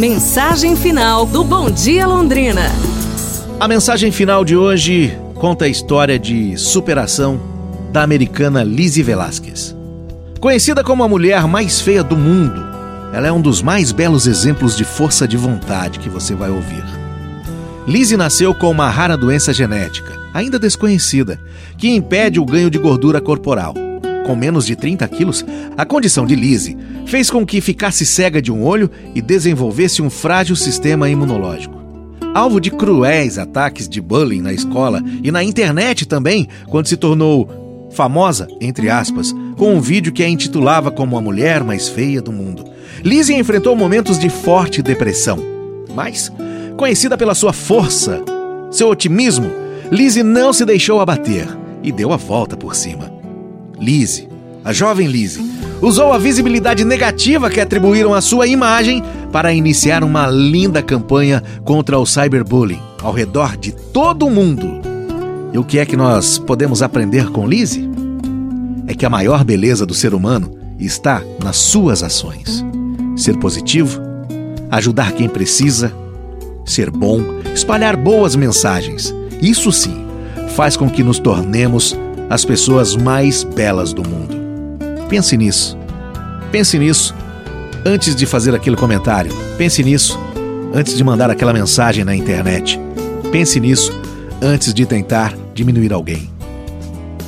Mensagem final do Bom Dia Londrina. A mensagem final de hoje conta a história de superação da americana Lizzie Velasquez. Conhecida como a mulher mais feia do mundo, ela é um dos mais belos exemplos de força de vontade que você vai ouvir. Lizzie nasceu com uma rara doença genética, ainda desconhecida, que impede o ganho de gordura corporal. Com menos de 30 quilos, a condição de Lizzie fez com que ficasse cega de um olho e desenvolvesse um frágil sistema imunológico. Alvo de cruéis ataques de bullying na escola e na internet também, quando se tornou famosa, entre aspas, com um vídeo que a intitulava como a mulher mais feia do mundo. Lizzie enfrentou momentos de forte depressão, mas, conhecida pela sua força, seu otimismo, Lizzie não se deixou abater e deu a volta por cima. Lizzie, a jovem Lizzie, usou a visibilidade negativa que atribuíram à sua imagem para iniciar uma linda campanha contra o cyberbullying ao redor de todo o mundo. E o que é que nós podemos aprender com Lizzie? É que a maior beleza do ser humano está nas suas ações. Ser positivo, ajudar quem precisa, ser bom, espalhar boas mensagens. Isso sim faz com que nos tornemos as pessoas mais belas do mundo. Pense nisso. Pense nisso antes de fazer aquele comentário. Pense nisso antes de mandar aquela mensagem na internet. Pense nisso antes de tentar diminuir alguém.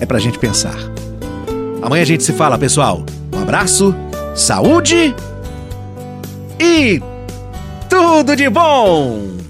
É pra gente pensar. Amanhã a gente se fala, pessoal. Um abraço, saúde e tudo de bom!